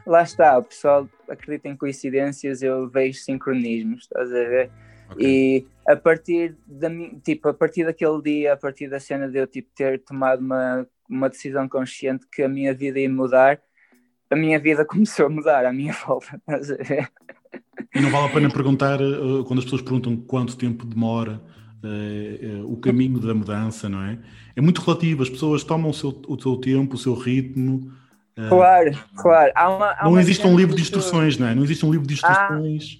[SPEAKER 2] lá está, o pessoal acredita em coincidências, eu vejo sincronismos, estás a ver? Okay. E a partir da tipo, a partir daquele dia, a partir da cena de eu tipo, ter tomado uma, uma decisão consciente que a minha vida ia mudar, a minha vida começou a mudar à minha volta, estás a ver?
[SPEAKER 1] E não vale a pena perguntar, eh, quando as pessoas perguntam quanto tempo demora uh, uh, o caminho da mudança, não é? É muito relativo, as pessoas tomam o seu, o seu tempo, o seu ritmo.
[SPEAKER 2] Uh, claro, claro. Há uma, há
[SPEAKER 1] não existe um livro de instruções, não é? Não existe um livro de instruções.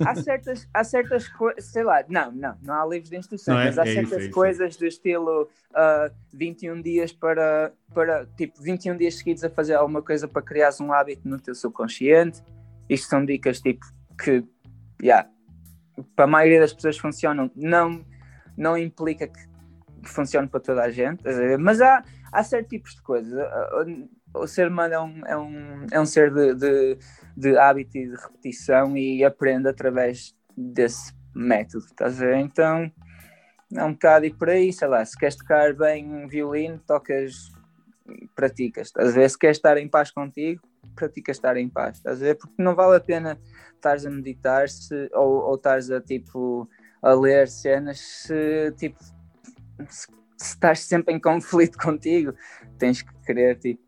[SPEAKER 2] Há, há certas, há certas coisas, sei lá, não, não, não há livros de instruções, é? mas há é certas isso, é coisas isso. do estilo uh, 21 dias para, para, tipo, 21 dias seguidos a fazer alguma coisa para criar um hábito no teu subconsciente. Isto são dicas tipo que, yeah, para a maioria das pessoas funcionam, não, não implica que funcione para toda a gente, mas há, há certos tipos de coisas. O ser humano é um, é um, é um ser de, de, de hábito e de repetição e aprende através desse método, estás a ver? Então é um bocado e por aí, sei lá, se queres tocar bem violino, tocas, praticas, estás a ver? Se queres estar em paz contigo, praticas estar em paz, estás a ver? Porque não vale a pena estares a meditar se, ou, ou estares a tipo a ler cenas se tipo se, se estás sempre em conflito contigo, tens que querer tipo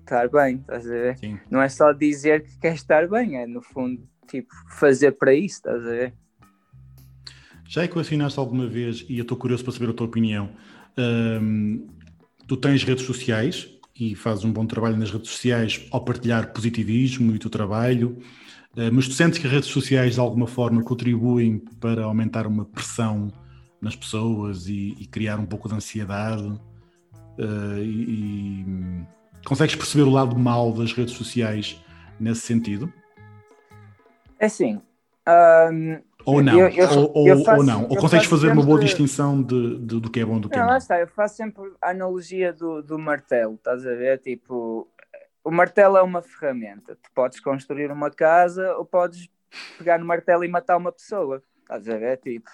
[SPEAKER 2] estar bem, estás a ver? Sim. Não é só dizer que queres estar bem, é no fundo tipo fazer para isso, estás a ver?
[SPEAKER 1] Já equacionaste alguma vez, e eu estou curioso para saber a tua opinião, hum, tu tens redes sociais e fazes um bom trabalho nas redes sociais ao partilhar positivismo e o teu trabalho, mas tu sentes que as redes sociais de alguma forma contribuem para aumentar uma pressão nas pessoas e, e criar um pouco de ansiedade? Uh, e, e, consegues perceber o lado mau das redes sociais nesse sentido?
[SPEAKER 2] É assim. Um,
[SPEAKER 1] ou não, eu, eu, ou, eu faço, ou, não, ou consegues fazer uma boa distinção de, de, do que é bom do que
[SPEAKER 2] não,
[SPEAKER 1] é mau?
[SPEAKER 2] Lá está, eu faço sempre a analogia do, do martelo, estás a ver? Tipo, o martelo é uma ferramenta. Tu podes construir uma casa ou podes pegar no martelo e matar uma pessoa. Estás a ver? Tipo,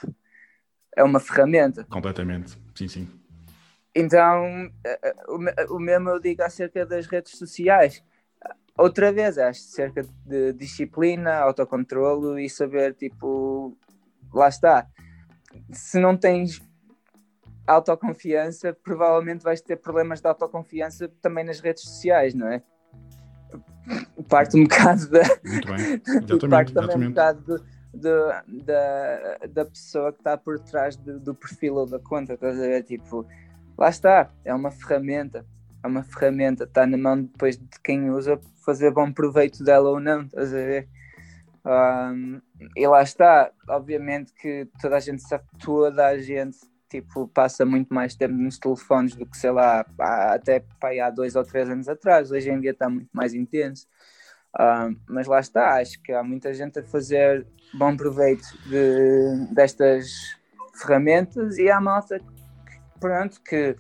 [SPEAKER 2] é uma ferramenta.
[SPEAKER 1] Completamente, sim, sim.
[SPEAKER 2] Então, eh, eh, o mesmo eu digo acerca das redes sociais. Outra vez, é acerca de disciplina, autocontrolo e saber, tipo, lá está. Se não tens autoconfiança, provavelmente vais ter problemas de autoconfiança também nas redes sociais, não é? Parte um bocado da.
[SPEAKER 1] Muito bem. Exatamente, parte também exatamente. um bocado
[SPEAKER 2] da, da pessoa que está por trás de, do perfil ou da conta, estás a ver? Tipo, lá está, é uma ferramenta, é uma ferramenta, está na mão depois de quem usa fazer bom proveito dela ou não, estás a ver? Um, e lá está, obviamente que toda a gente sabe, toda a gente tipo, passa muito mais tempo nos telefones do que, sei lá, até pá, há dois ou três anos atrás. Hoje em dia está muito mais intenso. Uh, mas lá está, acho que há muita gente a fazer bom proveito de, destas ferramentas e há malta que, pronto, que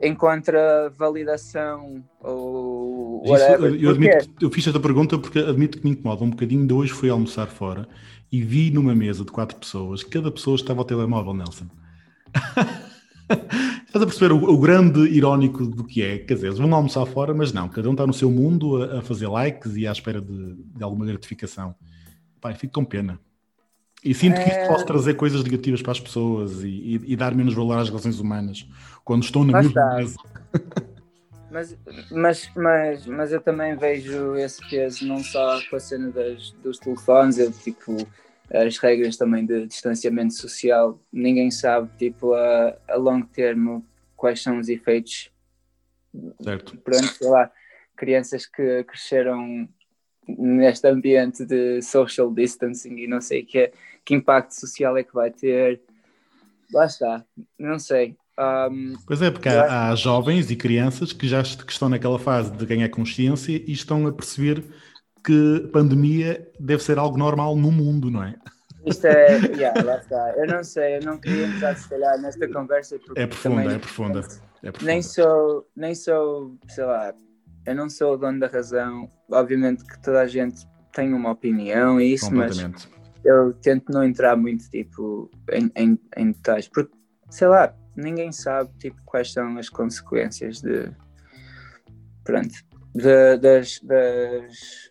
[SPEAKER 2] encontra validação ou
[SPEAKER 1] whatever. Isso, eu, admito, eu fiz esta pergunta porque admito que me incomoda um bocadinho de hoje fui almoçar fora e vi numa mesa de quatro pessoas, cada pessoa estava ao telemóvel, Nelson. Estás a perceber o, o, grande irónico do que é? Quer dizer, eles vão almoçar fora, mas não, cada um está no seu mundo a, a fazer likes e à espera de, de alguma gratificação. Pai, fico com pena. E sinto que isto é... pode trazer coisas negativas para as pessoas e, e, e, dar menos valor às relações humanas quando estão na mesma mesa.
[SPEAKER 2] Mas, mas, mas, mas eu também vejo esse peso não só com a cena das, dos telefones, eu tipo as regras também de distanciamento social, ninguém sabe tipo a, a longo termo quais são os efeitos.
[SPEAKER 1] Certo.
[SPEAKER 2] Pronto, sei lá, crianças que cresceram neste ambiente de social distancing e não sei que, que impacto social é que vai ter. Lá está, não sei. Um,
[SPEAKER 1] pois é, porque há, há, jovens e crianças que já que estão naquela fase de ganhar consciência e estão a perceber que pandemia deve ser algo normal no mundo, não é?
[SPEAKER 2] Isto é, yeah, lá está. Eu não sei, eu não queria entrar se calhar nesta conversa
[SPEAKER 1] porque é profunda, também, é profunda, é profunda.
[SPEAKER 2] Nem sou, nem sou, sei lá, eu não sou o dono da razão. Obviamente que toda a gente tem uma opinião e isso, mas eu tento não entrar muito tipo em, em, em detalhes, porque sei lá, ninguém sabe tipo quais são as consequências de pronto de, das, das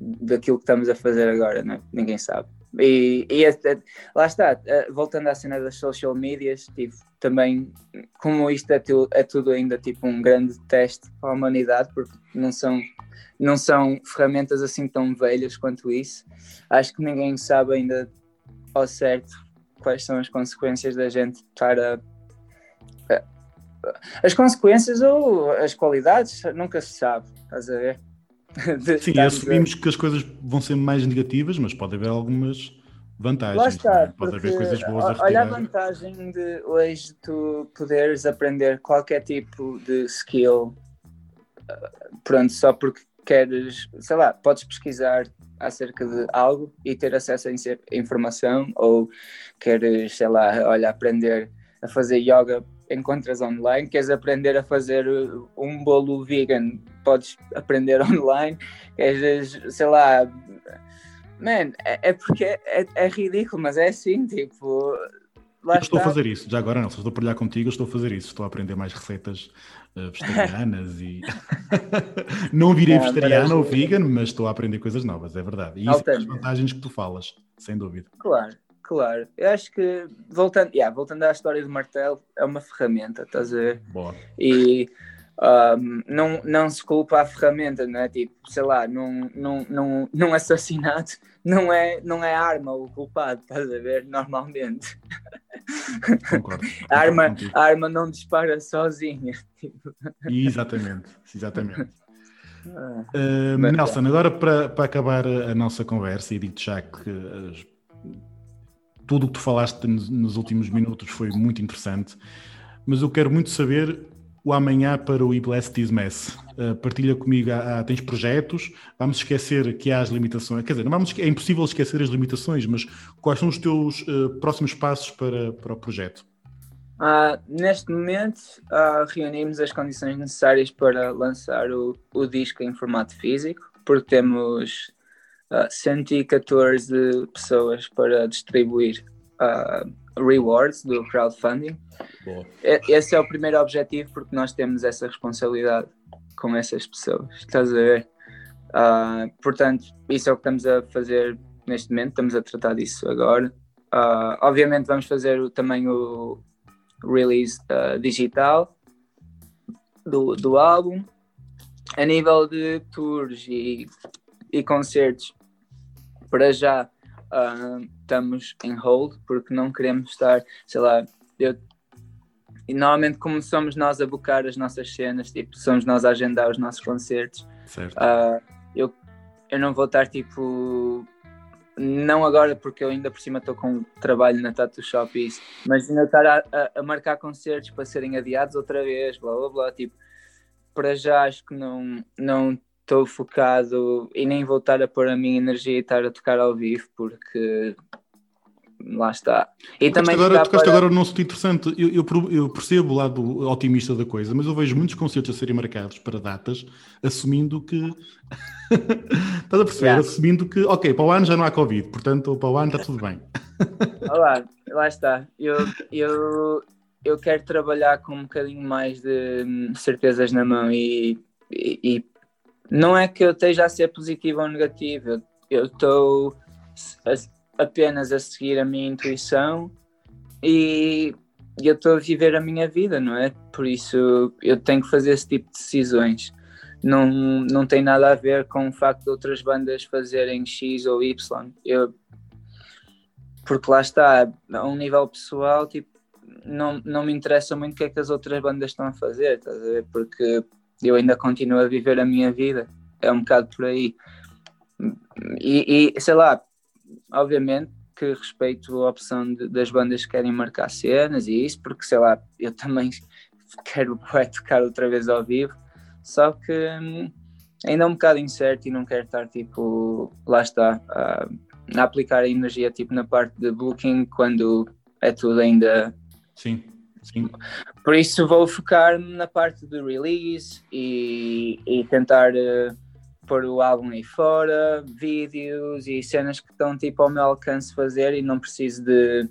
[SPEAKER 2] daquilo que estamos a fazer agora, né? ninguém sabe. E, e este, lá está, eh, voltando à cena das social medias, tipo, também, como isto é, tu, é tudo ainda tipo um grande teste para a humanidade, porque não são, não são ferramentas assim tão velhas quanto isso, acho que ninguém sabe ainda ao certo quais são as consequências da gente estar a as consequências ou as qualidades nunca se sabe, estás a ver?
[SPEAKER 1] Sim, assumimos que as coisas vão ser mais negativas, mas pode haver algumas vantagens. Lá está, pode haver coisas boas a
[SPEAKER 2] Olha a vantagem de hoje tu poderes aprender qualquer tipo de skill, eh, pronto, só porque queres, sei lá, podes pesquisar acerca de algo e ter acesso a informação, ou queres, sei lá, olha, aprender a fazer yoga encontras online, queres aprender a fazer uh, um bolo vegan, podes aprender online, queres, sei lá, man, é, é porque é, é, é, ridículo, mas é assim, tipo.
[SPEAKER 1] eu estou a fazer isso, já agora não, se estou a partilhar contigo, estou a fazer isso, estou a aprender mais receitas uh, vegetarianas e não virei vegetariano ou vegan, mas estou a aprender coisas novas, é verdade. E isso é as vantagens que tu falas, sem dúvida.
[SPEAKER 2] Claro. Claro, eu acho que voltando, yeah, voltando à história do martelo, é uma ferramenta, estás a ver?
[SPEAKER 1] Boa.
[SPEAKER 2] E um, não, não se culpa a ferramenta, não é? Tipo, sei lá, num, num, num, num assassinato não é, não é a arma o culpado, estás a ver? Normalmente.
[SPEAKER 1] Concordo.
[SPEAKER 2] a, arma, a arma não dispara sozinha.
[SPEAKER 1] Exatamente, exatamente. Ah, uh, Nelson, agora para, para acabar a nossa conversa, e digo já que tudo o que tu falaste nos últimos minutos foi muito interessante, mas eu quero muito saber o amanhã para o E-Bless This Mess. Uh, partilha comigo, ah, tens projetos, vamos esquecer que há as limitações, quer dizer, não vamos, é impossível esquecer as limitações, mas quais são os teus uh, próximos passos para, para o projeto?
[SPEAKER 2] Uh, neste momento, reunimos as condições necessárias para lançar o, o disco em formato físico, porque temos uh, 114 pessoas para distribuir uh, rewards do crowdfunding. Boa. Esse é o primeiro objetivo porque nós temos essa responsabilidade com essas pessoas. Estás a ver? Uh, portanto, isso é o que estamos a fazer neste momento, estamos a tratar disso agora. Uh, obviamente, vamos fazer também o release uh, digital do, do álbum. A nível de tours e, e concertos, para já uh, estamos em hold porque não queremos estar, sei lá, eu e normalmente como somos nós a buscar as nossas cenas, tipo, somos nós a agendar os nossos concertos, uh, eu, eu não vou estar tipo não agora porque eu ainda por cima estou com trabalho na Tattoo Shop e isso, mas ainda estar a, a, a, marcar concertos para serem adiados outra vez, blá blá blá, tipo, para já acho que não, não estou focado e nem voltar a pôr a minha energia e estar a tocar ao vivo porque lá está. E também
[SPEAKER 1] agora, tocaste
[SPEAKER 2] para...
[SPEAKER 1] agora num assunto interessante. Eu, eu, eu, percebo o lado otimista da coisa, mas eu vejo muitos concertos a serem marcados para datas, assumindo que. Estás a perceber? Yeah. Assumindo que, ok, para o ano já não há Covid, portanto, para o ano está tudo bem.
[SPEAKER 2] Olá, lá está. Eu, eu, eu quero trabalhar com um bocadinho mais de hum, certezas na mão e, e, e não é que eu esteja a ser positivo ou negativo, eu estou apenas a seguir a minha intuição e eu estou a viver a minha vida, não é? Por isso eu tenho que fazer esse tipo de decisões. Não, não tem nada a ver com o facto de outras bandas fazerem X ou Y. Eu, porque lá está, a um nível pessoal, tipo, não, não me interessa muito o que é que as outras bandas estão a fazer, estás a ver? Porque eu ainda continuo a viver a minha vida. É um bocado por aí. E, e sei lá, obviamente que respeito a opção de, das bandas que querem marcar cenas e isso, porque sei lá, eu também quero tocar outra vez ao vivo, só que hum, ainda é um bocado incerto e não quero estar tipo, lá está, a, a aplicar a energia tipo na parte de booking quando é tudo ainda.
[SPEAKER 1] Sim, sim.
[SPEAKER 2] Por isso vou focar na parte do release e, e tentar. Uh, pôr o álbum aí fora, vídeos e cenas que estão tipo ao meu alcance fazer e não preciso de,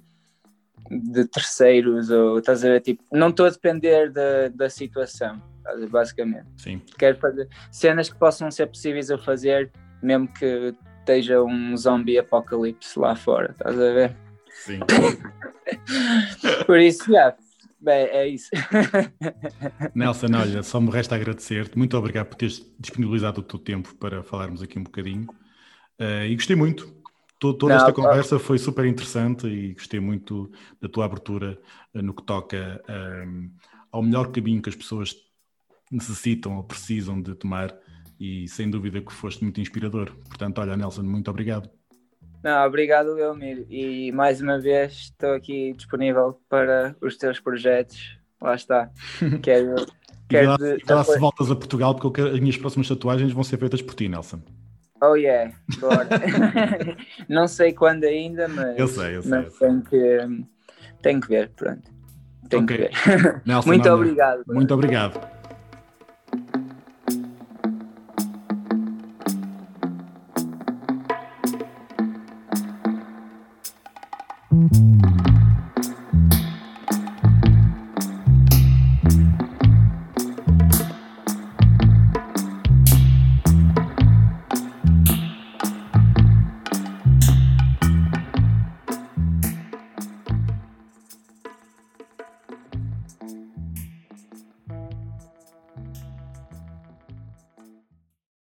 [SPEAKER 2] de terceiros ou estás a ver, tipo, não estou a depender da, da situação, basicamente.
[SPEAKER 1] Sim.
[SPEAKER 2] Quero fazer cenas que possam ser possíveis a fazer, mesmo que esteja um zombie apocalipse lá fora, estás a ver?
[SPEAKER 1] Sim.
[SPEAKER 2] Por isso, yeah, Bem, é isso.
[SPEAKER 1] Nelson, olha, só me resta agradecer-te. Muito obrigado por teres disponibilizado o teu tempo para falarmos aqui um bocadinho. Uh, e gostei muito. Toda Não, esta tá. conversa foi super interessante e gostei muito da tua abertura uh, no que toca um, ao melhor caminho que as pessoas necessitam ou precisam de tomar. E sem dúvida que foste muito inspirador. Portanto, olha, Nelson, muito obrigado.
[SPEAKER 2] Não, obrigado, Leomir. E mais uma vez estou aqui disponível para os teus projetos. Lá está. Quero.
[SPEAKER 1] quero de, lá se voltas a Portugal, porque as minhas próximas tatuagens vão ser feitas por ti, Nelson.
[SPEAKER 2] Oh yeah, bora. não sei quando ainda, mas.
[SPEAKER 1] Eu sei, eu sei.
[SPEAKER 2] Tenho que, tenho que ver, pronto. Tenho okay. que
[SPEAKER 1] ver. Nelson,
[SPEAKER 2] muito obrigado.
[SPEAKER 1] Muito obrigado.